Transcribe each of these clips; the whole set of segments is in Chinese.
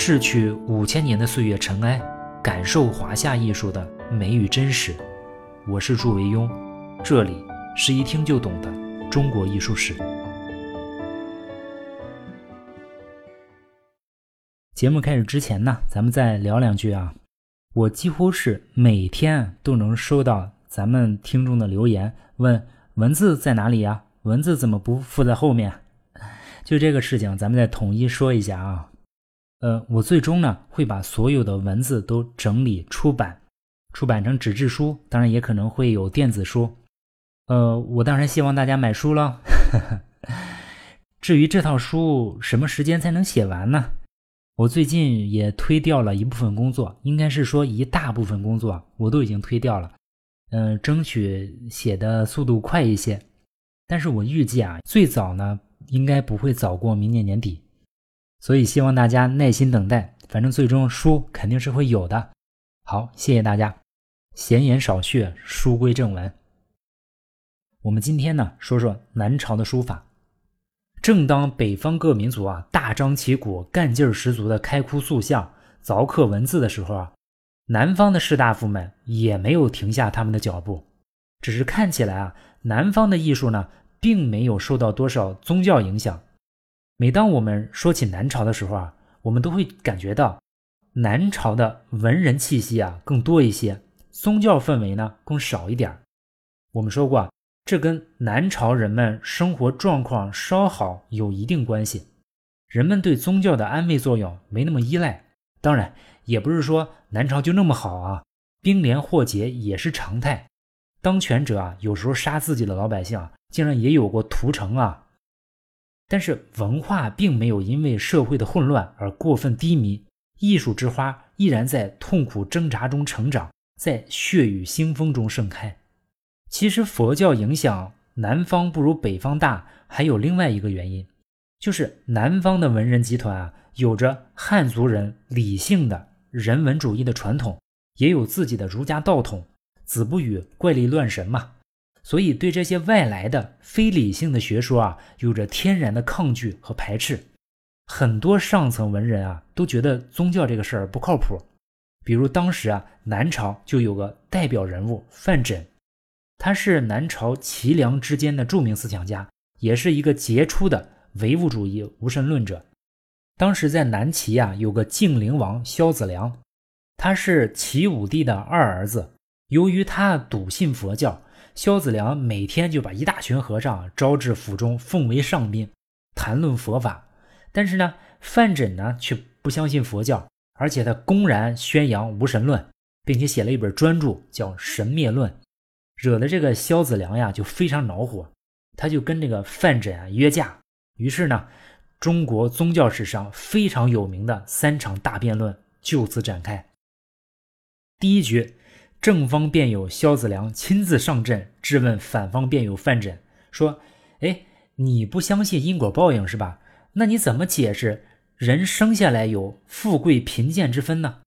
逝去五千年的岁月尘埃，感受华夏艺术的美与真实。我是祝维庸，这里是一听就懂的中国艺术史。节目开始之前呢，咱们再聊两句啊。我几乎是每天都能收到咱们听众的留言，问文字在哪里呀？文字怎么不附在后面？就这个事情，咱们再统一说一下啊。呃，我最终呢会把所有的文字都整理出版，出版成纸质书，当然也可能会有电子书。呃，我当然希望大家买书了。至于这套书什么时间才能写完呢？我最近也推掉了一部分工作，应该是说一大部分工作我都已经推掉了。嗯，争取写的速度快一些。但是我预计啊，最早呢应该不会早过明年年底。所以希望大家耐心等待，反正最终书肯定是会有的。好，谢谢大家。闲言少叙，书归正文。我们今天呢说说南朝的书法。正当北方各民族啊大张旗鼓、干劲儿十足的开窟塑像、凿刻文字的时候啊，南方的士大夫们也没有停下他们的脚步。只是看起来啊，南方的艺术呢，并没有受到多少宗教影响。每当我们说起南朝的时候啊，我们都会感觉到南朝的文人气息啊更多一些，宗教氛围呢更少一点我们说过，这跟南朝人们生活状况稍好有一定关系，人们对宗教的安慰作用没那么依赖。当然，也不是说南朝就那么好啊，兵连祸结也是常态，当权者啊有时候杀自己的老百姓啊，竟然也有过屠城啊。但是文化并没有因为社会的混乱而过分低迷，艺术之花依然在痛苦挣扎中成长，在血雨腥风中盛开。其实佛教影响南方不如北方大，还有另外一个原因，就是南方的文人集团啊，有着汉族人理性的人文主义的传统，也有自己的儒家道统，子不语怪力乱神嘛。所以，对这些外来的非理性的学说啊，有着天然的抗拒和排斥。很多上层文人啊，都觉得宗教这个事儿不靠谱。比如当时啊，南朝就有个代表人物范缜，他是南朝齐梁之间的著名思想家，也是一个杰出的唯物主义无神论者。当时在南齐啊，有个晋灵王萧子良，他是齐武帝的二儿子。由于他笃信佛教。萧子良每天就把一大群和尚招至府中，奉为上宾，谈论佛法。但是呢，范缜呢却不相信佛教，而且他公然宣扬无神论，并且写了一本专著叫《神灭论》，惹得这个萧子良呀就非常恼火，他就跟这个范缜啊约架。于是呢，中国宗教史上非常有名的三场大辩论就此展开。第一局。正方辩友萧子良亲自上阵质问反方辩友范缜，说：“哎，你不相信因果报应是吧？那你怎么解释人生下来有富贵贫贱之分呢？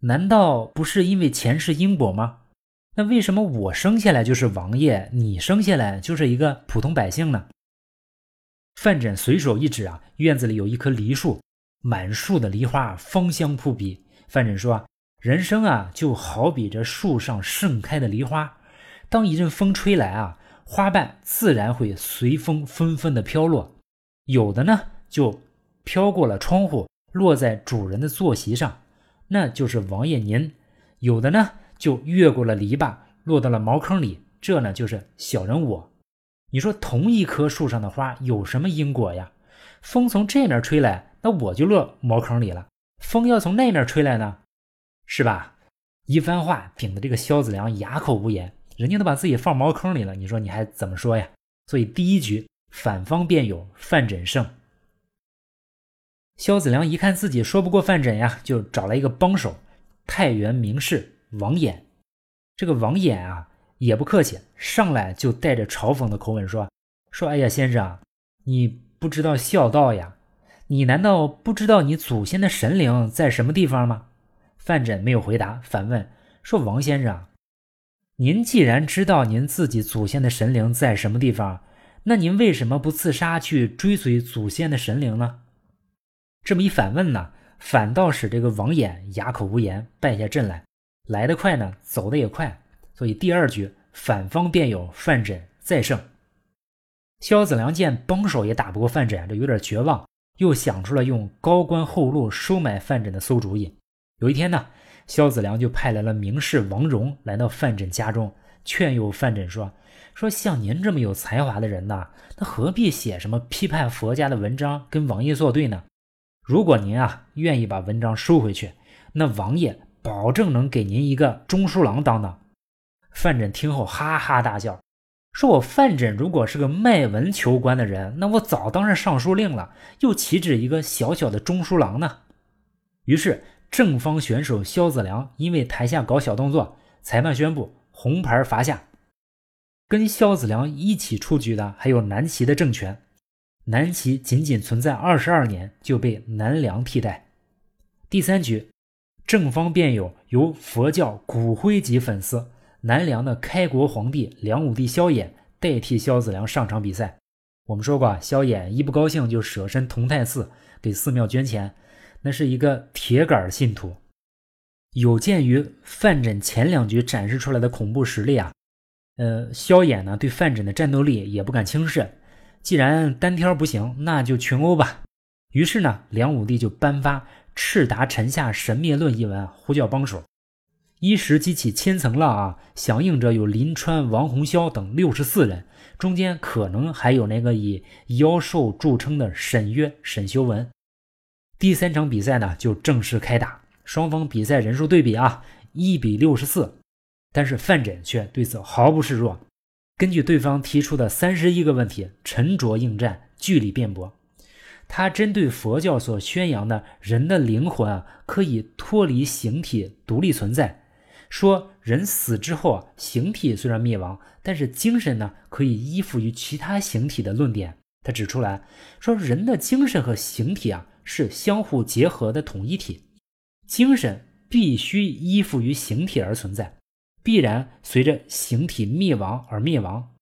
难道不是因为前世因果吗？那为什么我生下来就是王爷，你生下来就是一个普通百姓呢？”范缜随手一指啊，院子里有一棵梨树，满树的梨花芳香扑鼻。范缜说。人生啊，就好比这树上盛开的梨花，当一阵风吹来啊，花瓣自然会随风纷纷的飘落，有的呢就飘过了窗户，落在主人的坐席上，那就是王爷您；有的呢就越过了篱笆，落到了茅坑里，这呢就是小人我。你说同一棵树上的花有什么因果呀？风从这面吹来，那我就落茅坑里了；风要从那面吹来呢？是吧？一番话顶得这个萧子良哑口无言，人家都把自己放茅坑里了，你说你还怎么说呀？所以第一局反方辩友范缜胜。萧子良一看自己说不过范缜呀，就找来一个帮手，太原名士王衍。这个王衍啊也不客气，上来就带着嘲讽的口吻说：“说哎呀，先生，你不知道孝道呀？你难道不知道你祖先的神灵在什么地方吗？”范缜没有回答，反问说：“王先生，您既然知道您自己祖先的神灵在什么地方，那您为什么不自杀去追随祖先的神灵呢？”这么一反问呢，反倒使这个王衍哑口无言，败下阵来。来得快呢，走得也快。所以第二局反方便有范缜再胜。萧子良见帮手也打不过范缜，这有点绝望，又想出了用高官厚禄收买范缜的馊主意。有一天呢，萧子良就派来了名士王荣来到范缜家中，劝诱范缜说：“说像您这么有才华的人呐，那何必写什么批判佛家的文章跟王爷作对呢？如果您啊愿意把文章收回去，那王爷保证能给您一个中书郎当当。”范缜听后哈哈大笑，说：“我范缜如果是个卖文求官的人，那我早当上尚书令了，又岂止一个小小的中书郎呢？”于是正方选手萧子良因为台下搞小动作，裁判宣布红牌罚下。跟萧子良一起出局的还有南齐的政权，南齐仅仅存在二十二年就被南梁替代。第三局，正方辩友由佛教骨灰级粉丝。南梁的开国皇帝梁武帝萧衍代替萧子良上场比赛。我们说过，萧衍一不高兴就舍身同泰寺，给寺庙捐钱，那是一个铁杆信徒。有鉴于范缜前两局展示出来的恐怖实力啊，呃，萧衍呢对范缜的战斗力也不敢轻视。既然单挑不行，那就群殴吧。于是呢，梁武帝就颁发《赤达臣下神灭论》一文，呼叫帮手。一时激起千层浪啊！响应者有林川、王洪霄等六十四人，中间可能还有那个以妖兽著称的沈约、沈修文。第三场比赛呢，就正式开打。双方比赛人数对比啊，一比六十四。但是范缜却对此毫不示弱，根据对方提出的三十一个问题，沉着应战，据理辩驳。他针对佛教所宣扬的人的灵魂啊，可以脱离形体，独立存在。说人死之后啊，形体虽然灭亡，但是精神呢可以依附于其他形体的论点。他指出来说，人的精神和形体啊是相互结合的统一体，精神必须依附于形体而存在，必然随着形体灭亡而灭亡。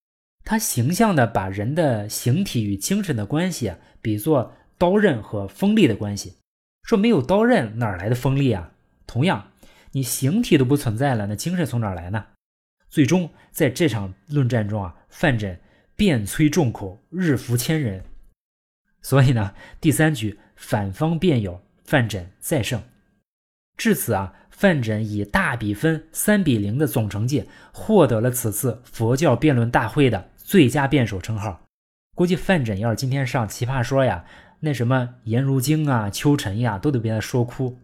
他形象的把人的形体与精神的关系啊比作刀刃和锋利的关系，说没有刀刃哪来的锋利啊？同样。你形体都不存在了，那精神从哪来呢？最终在这场论战中啊，范缜辩摧众口，日服千人。所以呢，第三局反方辩友，范缜再胜。至此啊，范缜以大比分三比零的总成绩，获得了此次佛教辩论大会的最佳辩手称号。估计范缜要是今天上《奇葩说》呀，那什么颜如晶啊、秋晨呀，都得被他说哭。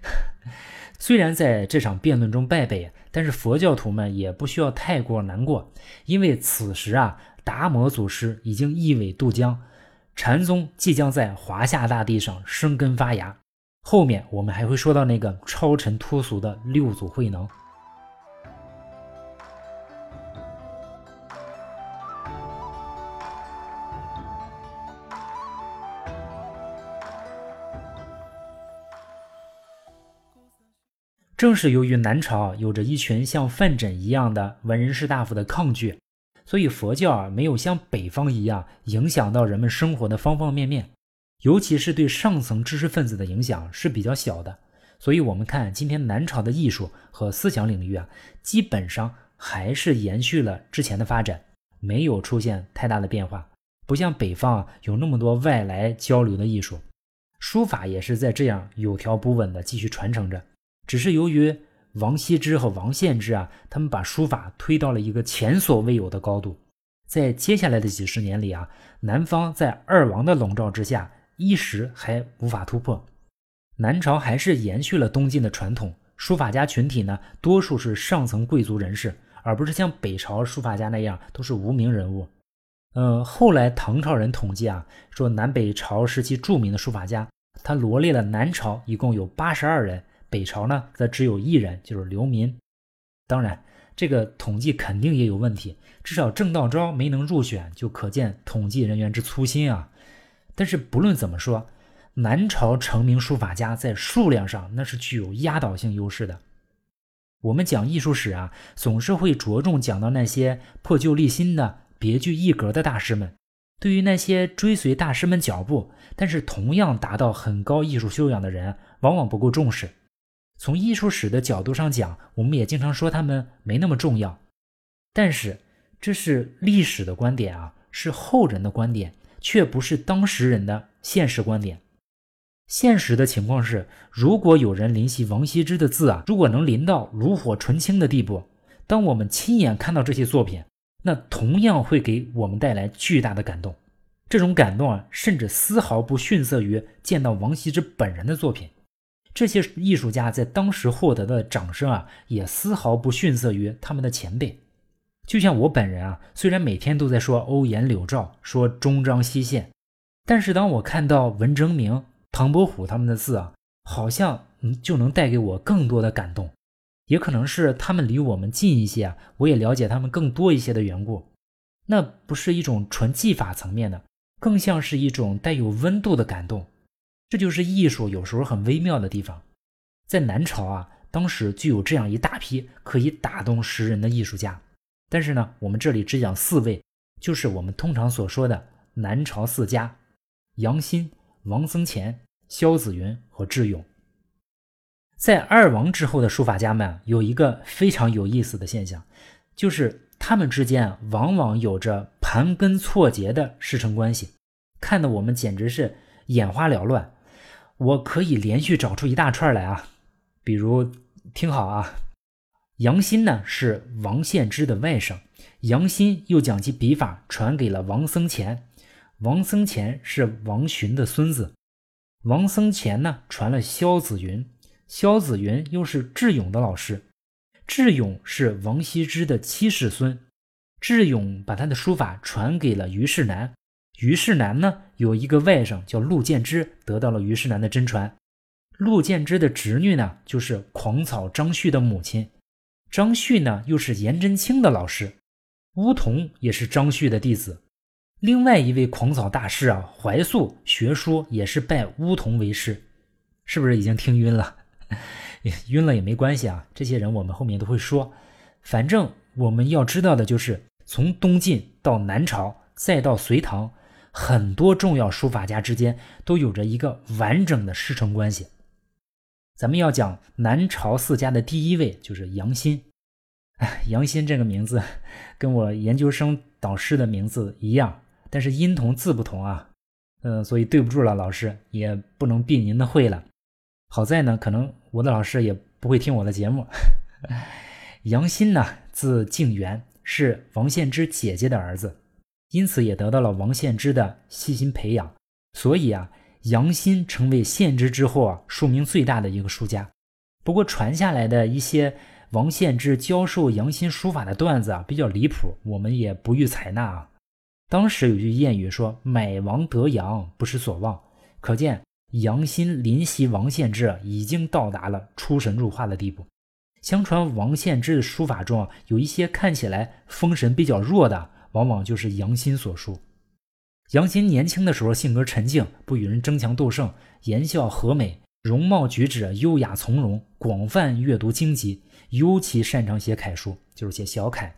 虽然在这场辩论中败北，但是佛教徒们也不需要太过难过，因为此时啊，达摩祖师已经一苇渡江，禅宗即将在华夏大地上生根发芽。后面我们还会说到那个超尘脱俗的六祖慧能。正是由于南朝有着一群像范缜一样的文人士大夫的抗拒，所以佛教啊没有像北方一样影响到人们生活的方方面面，尤其是对上层知识分子的影响是比较小的。所以，我们看今天南朝的艺术和思想领域啊，基本上还是延续了之前的发展，没有出现太大的变化。不像北方啊有那么多外来交流的艺术，书法也是在这样有条不紊的继续传承着。只是由于王羲之和王献之啊，他们把书法推到了一个前所未有的高度。在接下来的几十年里啊，南方在二王的笼罩之下，一时还无法突破。南朝还是延续了东晋的传统，书法家群体呢，多数是上层贵族人士，而不是像北朝书法家那样都是无名人物。呃，后来唐朝人统计啊，说南北朝时期著名的书法家，他罗列了南朝一共有八十二人。北朝呢，则只有一人，就是刘民。当然，这个统计肯定也有问题，至少郑道昭没能入选，就可见统计人员之粗心啊。但是不论怎么说，南朝成名书法家在数量上那是具有压倒性优势的。我们讲艺术史啊，总是会着重讲到那些破旧立新的、别具一格的大师们，对于那些追随大师们脚步，但是同样达到很高艺术修养的人，往往不够重视。从艺术史的角度上讲，我们也经常说他们没那么重要。但是这是历史的观点啊，是后人的观点，却不是当时人的现实观点。现实的情况是，如果有人临习王羲之的字啊，如果能临到炉火纯青的地步，当我们亲眼看到这些作品，那同样会给我们带来巨大的感动。这种感动啊，甚至丝毫不逊色于见到王羲之本人的作品。这些艺术家在当时获得的掌声啊，也丝毫不逊色于他们的前辈。就像我本人啊，虽然每天都在说欧颜柳赵，说中章西线，但是当我看到文征明。唐伯虎他们的字啊，好像嗯就能带给我更多的感动，也可能是他们离我们近一些啊，我也了解他们更多一些的缘故。那不是一种纯技法层面的，更像是一种带有温度的感动。这就是艺术有时候很微妙的地方。在南朝啊，当时就有这样一大批可以打动诗人的艺术家，但是呢，我们这里只讲四位，就是我们通常所说的南朝四家：杨欣。王僧虔、萧子云和智勇，在二王之后的书法家们有一个非常有意思的现象，就是他们之间往往有着盘根错节的师承关系，看得我们简直是眼花缭乱。我可以连续找出一大串来啊，比如听好啊，杨新呢是王献之的外甥，杨新又将其笔法传给了王僧虔。王僧虔是王洵的孙子，王僧虔呢传了萧子云，萧子云又是智勇的老师，智勇是王羲之的七世孙，智勇把他的书法传给了虞世南，虞世南呢有一个外甥叫陆建之，得到了虞世南的真传，陆建之的侄女呢就是狂草张旭的母亲，张旭呢又是颜真卿的老师，乌童也是张旭的弟子。另外一位狂草大师啊，怀素学书也是拜乌童为师，是不是已经听晕了？晕了也没关系啊，这些人我们后面都会说。反正我们要知道的就是，从东晋到南朝，再到隋唐，很多重要书法家之间都有着一个完整的师承关系。咱们要讲南朝四家的第一位就是杨欣。杨欣这个名字跟我研究生导师的名字一样。但是音同字不同啊，嗯，所以对不住了，老师也不能避您的讳了。好在呢，可能我的老师也不会听我的节目。杨欣呢，字敬元，是王献之姐姐的儿子，因此也得到了王献之的细心培养。所以啊，杨欣成为献之之后啊，数名最大的一个书家。不过传下来的一些王献之教授杨欣书法的段子啊，比较离谱，我们也不予采纳啊。当时有句谚语说：“买王得杨，不失所望。”可见杨欣临习王献之已经到达了出神入化的地步。相传王献之的书法中啊有一些看起来风神比较弱的，往往就是杨新所述。杨新年轻的时候性格沉静，不与人争强斗胜，言笑和美，容貌举止优雅从容，广泛阅读经籍，尤其擅长写楷书，就是写小楷。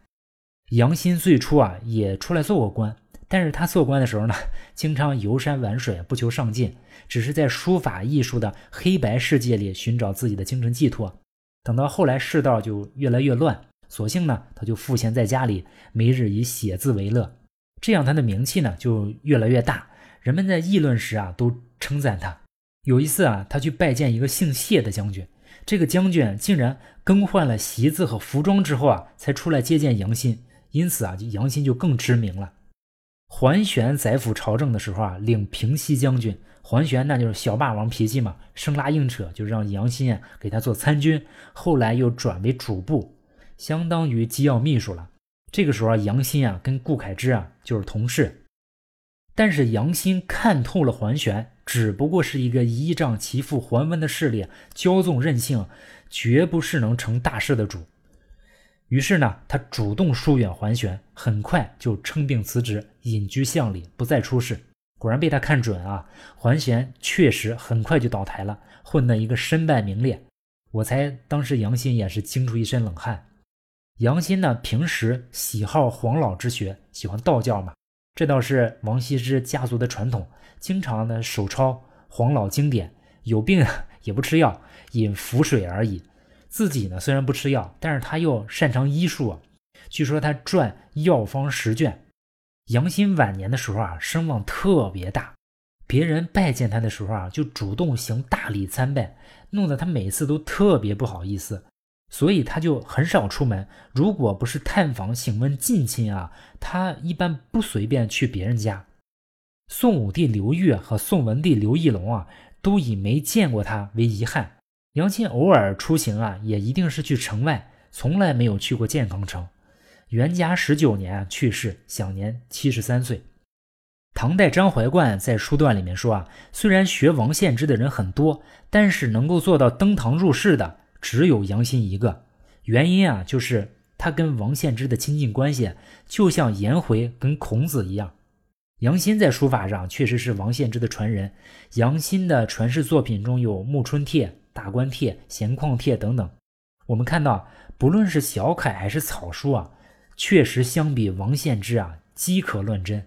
杨新最初啊也出来做过官。但是他做官的时候呢，经常游山玩水，不求上进，只是在书法艺术的黑白世界里寻找自己的精神寄托。等到后来世道就越来越乱，索性呢，他就赋闲在家里，每日以写字为乐。这样他的名气呢就越来越大，人们在议论时啊都称赞他。有一次啊，他去拜见一个姓谢的将军，这个将军竟然更换了席子和服装之后啊，才出来接见杨欣，因此啊，杨欣就更知名了。桓玄宰辅朝政的时候啊，领平西将军。桓玄那就是小霸王脾气嘛，生拉硬扯，就让杨欣啊给他做参军。后来又转为主簿，相当于机要秘书了。这个时候啊，杨新啊跟顾恺之啊就是同事。但是杨新看透了桓玄，只不过是一个依仗其父桓温的势力，骄纵任性，绝不是能成大事的主。于是呢，他主动疏远桓玄，很快就称病辞职，隐居巷里，不再出仕。果然被他看准啊！桓玄确实很快就倒台了，混得一个身败名裂。我猜当时杨欣也是惊出一身冷汗。杨欣呢，平时喜好黄老之学，喜欢道教嘛，这倒是王羲之家族的传统，经常呢手抄黄老经典，有病 也不吃药，饮符水而已。自己呢虽然不吃药，但是他又擅长医术啊。据说他撰药方十卷。杨欣晚年的时候啊，声望特别大，别人拜见他的时候啊，就主动行大礼参拜，弄得他每次都特别不好意思。所以他就很少出门。如果不是探访请问近亲啊，他一般不随便去别人家。宋武帝刘裕和宋文帝刘义隆啊，都以没见过他为遗憾。杨新偶尔出行啊，也一定是去城外，从来没有去过建康城。元嘉十九年去世，享年七十三岁。唐代张怀灌在书段里面说啊，虽然学王献之的人很多，但是能够做到登堂入室的。只有杨新一个，原因啊，就是他跟王献之的亲近关系，就像颜回跟孔子一样。杨新在书法上确实是王献之的传人。杨新的传世作品中有《暮春帖》《大观帖》《闲旷帖》等等。我们看到，不论是小楷还是草书啊，确实相比王献之啊，饥可乱真。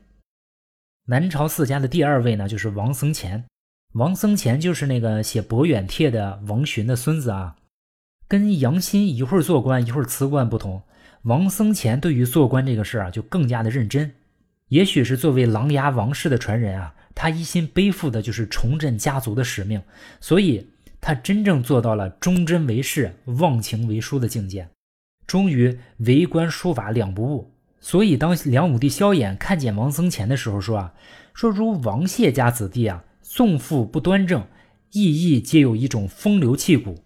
南朝四家的第二位呢，就是王僧虔。王僧虔就是那个写《博远帖》的王洵的孙子啊。跟杨欣一会儿做官一会儿辞官不同，王僧虔对于做官这个事儿啊就更加的认真。也许是作为琅琊王氏的传人啊，他一心背负的就是重振家族的使命，所以他真正做到了忠贞为事、忘情为书的境界，终于为官书法两不误。所以当梁武帝萧衍看见王僧虔的时候说啊，说如王谢家子弟啊，纵父不端正，意意皆有一种风流气骨。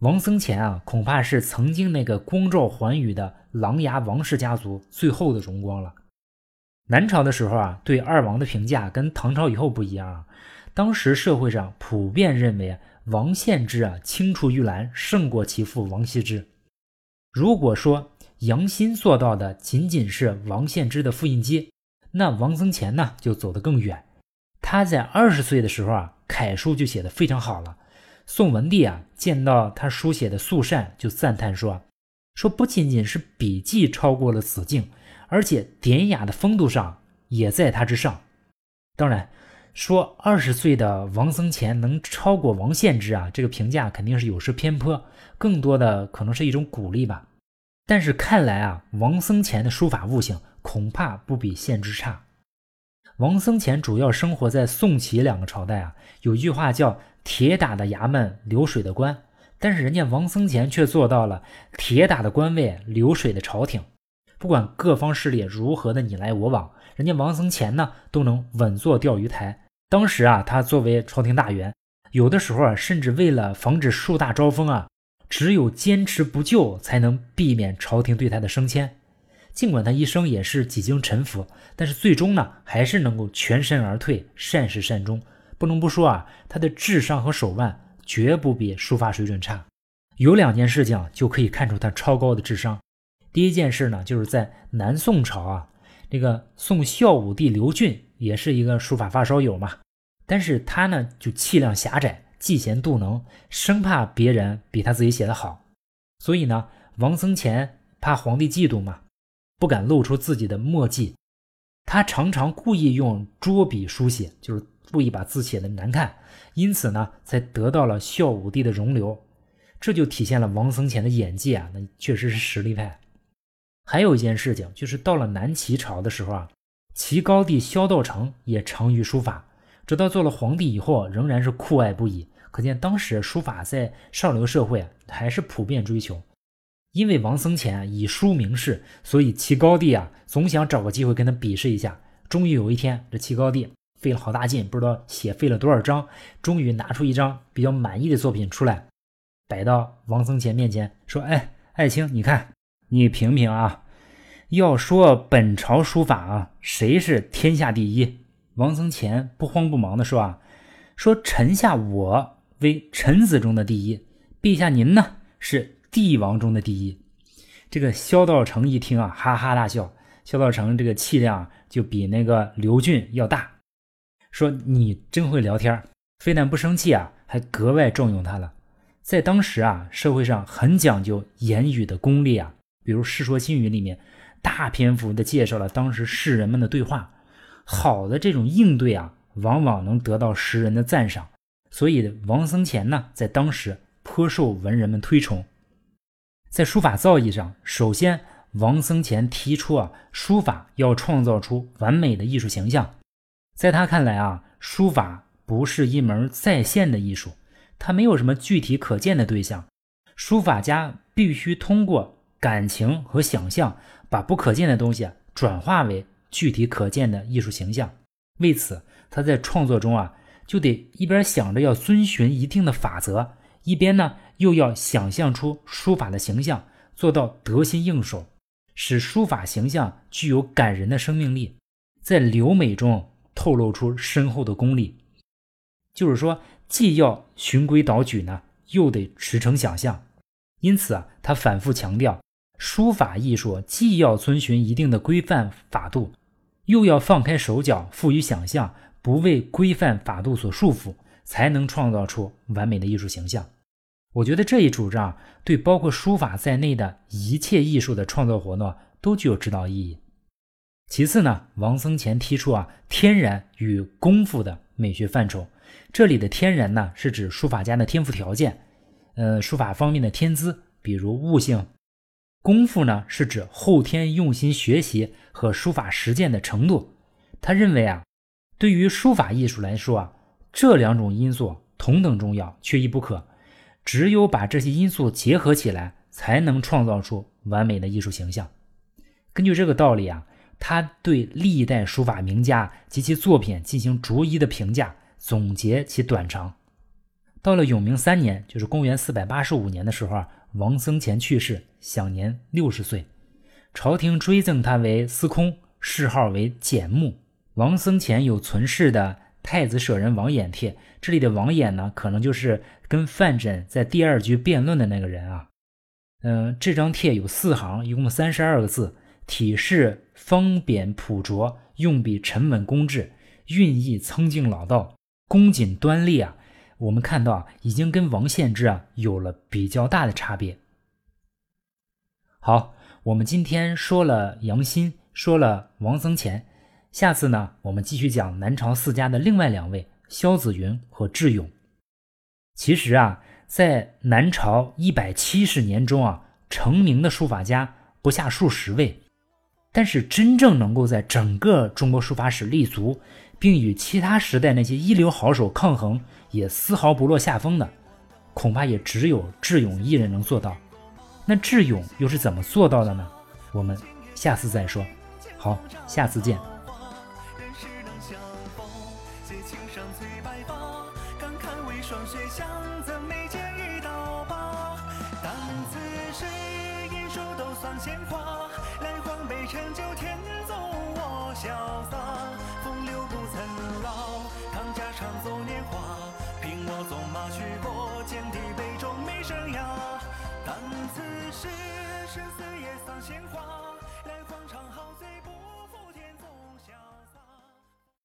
王僧虔啊，恐怕是曾经那个光照寰宇的琅琊王氏家族最后的荣光了。南朝的时候啊，对二王的评价跟唐朝以后不一样啊。当时社会上普遍认为王献之啊青出于蓝，胜过其父王羲之。如果说杨欣做到的仅仅是王献之的复印机，那王僧虔呢就走得更远。他在二十岁的时候啊，楷书就写得非常好了。宋文帝啊，见到他书写的素善，就赞叹说：“说不仅仅是笔迹超过了子敬，而且典雅的风度上也在他之上。”当然，说二十岁的王僧虔能超过王献之啊，这个评价肯定是有失偏颇，更多的可能是一种鼓励吧。但是看来啊，王僧虔的书法悟性恐怕不比献之差。王僧虔主要生活在宋齐两个朝代啊，有句话叫。铁打的衙门，流水的官，但是人家王僧虔却做到了铁打的官位，流水的朝廷。不管各方势力如何的你来我往，人家王僧虔呢都能稳坐钓鱼台。当时啊，他作为朝廷大员，有的时候啊，甚至为了防止树大招风啊，只有坚持不救，才能避免朝廷对他的升迁。尽管他一生也是几经沉浮，但是最终呢，还是能够全身而退，善始善终。不能不说啊，他的智商和手腕绝不比书法水准差。有两件事情就可以看出他超高的智商。第一件事呢，就是在南宋朝啊，这个宋孝武帝刘俊也是一个书法发烧友嘛，但是他呢就气量狭窄，嫉贤妒能，生怕别人比他自己写的好。所以呢，王僧虔怕皇帝嫉妒嘛，不敢露出自己的墨迹，他常常故意用拙笔书写，就是。故意把字写的难看，因此呢，才得到了孝武帝的容留，这就体现了王僧虔的演技啊，那确实是实力派。还有一件事情，就是到了南齐朝的时候啊，齐高帝萧道成也长于书法，直到做了皇帝以后，仍然是酷爱不已。可见当时书法在上流社会还是普遍追求。因为王僧虔以书名士，所以齐高帝啊，总想找个机会跟他比试一下。终于有一天，这齐高帝。费了好大劲，不知道写废了多少张，终于拿出一张比较满意的作品出来，摆到王僧虔面前，说：“哎，爱卿，你看，你评评啊。要说本朝书法啊，谁是天下第一？”王僧虔不慌不忙地说：“啊，说臣下我为臣子中的第一，陛下您呢是帝王中的第一。”这个萧道成一听啊，哈哈大笑。萧道成这个气量就比那个刘俊要大。说你真会聊天，非但不生气啊，还格外重用他了。在当时啊，社会上很讲究言语的功力啊，比如《世说新语》里面大篇幅的介绍了当时士人们的对话，好的这种应对啊，往往能得到诗人的赞赏。所以王僧虔呢，在当时颇受文人们推崇。在书法造诣上，首先王僧虔提出啊，书法要创造出完美的艺术形象。在他看来啊，书法不是一门在线的艺术，它没有什么具体可见的对象。书法家必须通过感情和想象，把不可见的东西转化为具体可见的艺术形象。为此，他在创作中啊。就得一边想着要遵循一定的法则，一边呢又要想象出书法的形象，做到得心应手，使书法形象具有感人的生命力，在流美中透露出深厚的功力。就是说，既要循规蹈矩呢，又得驰骋想象。因此啊，他反复强调，书法艺术既要遵循一定的规范法度，又要放开手脚，赋予想象。不为规范法度所束缚，才能创造出完美的艺术形象。我觉得这一主张对包括书法在内的一切艺术的创作活动都具有指导意义。其次呢，王僧虔提出啊，天然与功夫的美学范畴。这里的天然呢，是指书法家的天赋条件，呃，书法方面的天资，比如悟性；功夫呢，是指后天用心学习和书法实践的程度。他认为啊。对于书法艺术来说啊，这两种因素同等重要，缺一不可。只有把这些因素结合起来，才能创造出完美的艺术形象。根据这个道理啊，他对历代书法名家及其作品进行逐一的评价，总结其短长。到了永明三年，就是公元四百八十五年的时候啊，王僧虔去世，享年六十岁。朝廷追赠他为司空，谥号为简木。王僧虔有存世的太子舍人王衍帖，这里的王衍呢，可能就是跟范缜在第二局辩论的那个人啊。嗯，这张帖有四行，一共三十二个字，体式方扁朴拙，用笔沉稳公正，韵意苍劲老道，恭谨端立啊。我们看到啊，已经跟王献之啊有了比较大的差别。好，我们今天说了杨欣，说了王僧虔。下次呢，我们继续讲南朝四家的另外两位萧子云和智勇。其实啊，在南朝一百七十年中啊，成名的书法家不下数十位，但是真正能够在整个中国书法史立足，并与其他时代那些一流好手抗衡，也丝毫不落下风的，恐怕也只有智勇一人能做到。那智勇又是怎么做到的呢？我们下次再说。好，下次见。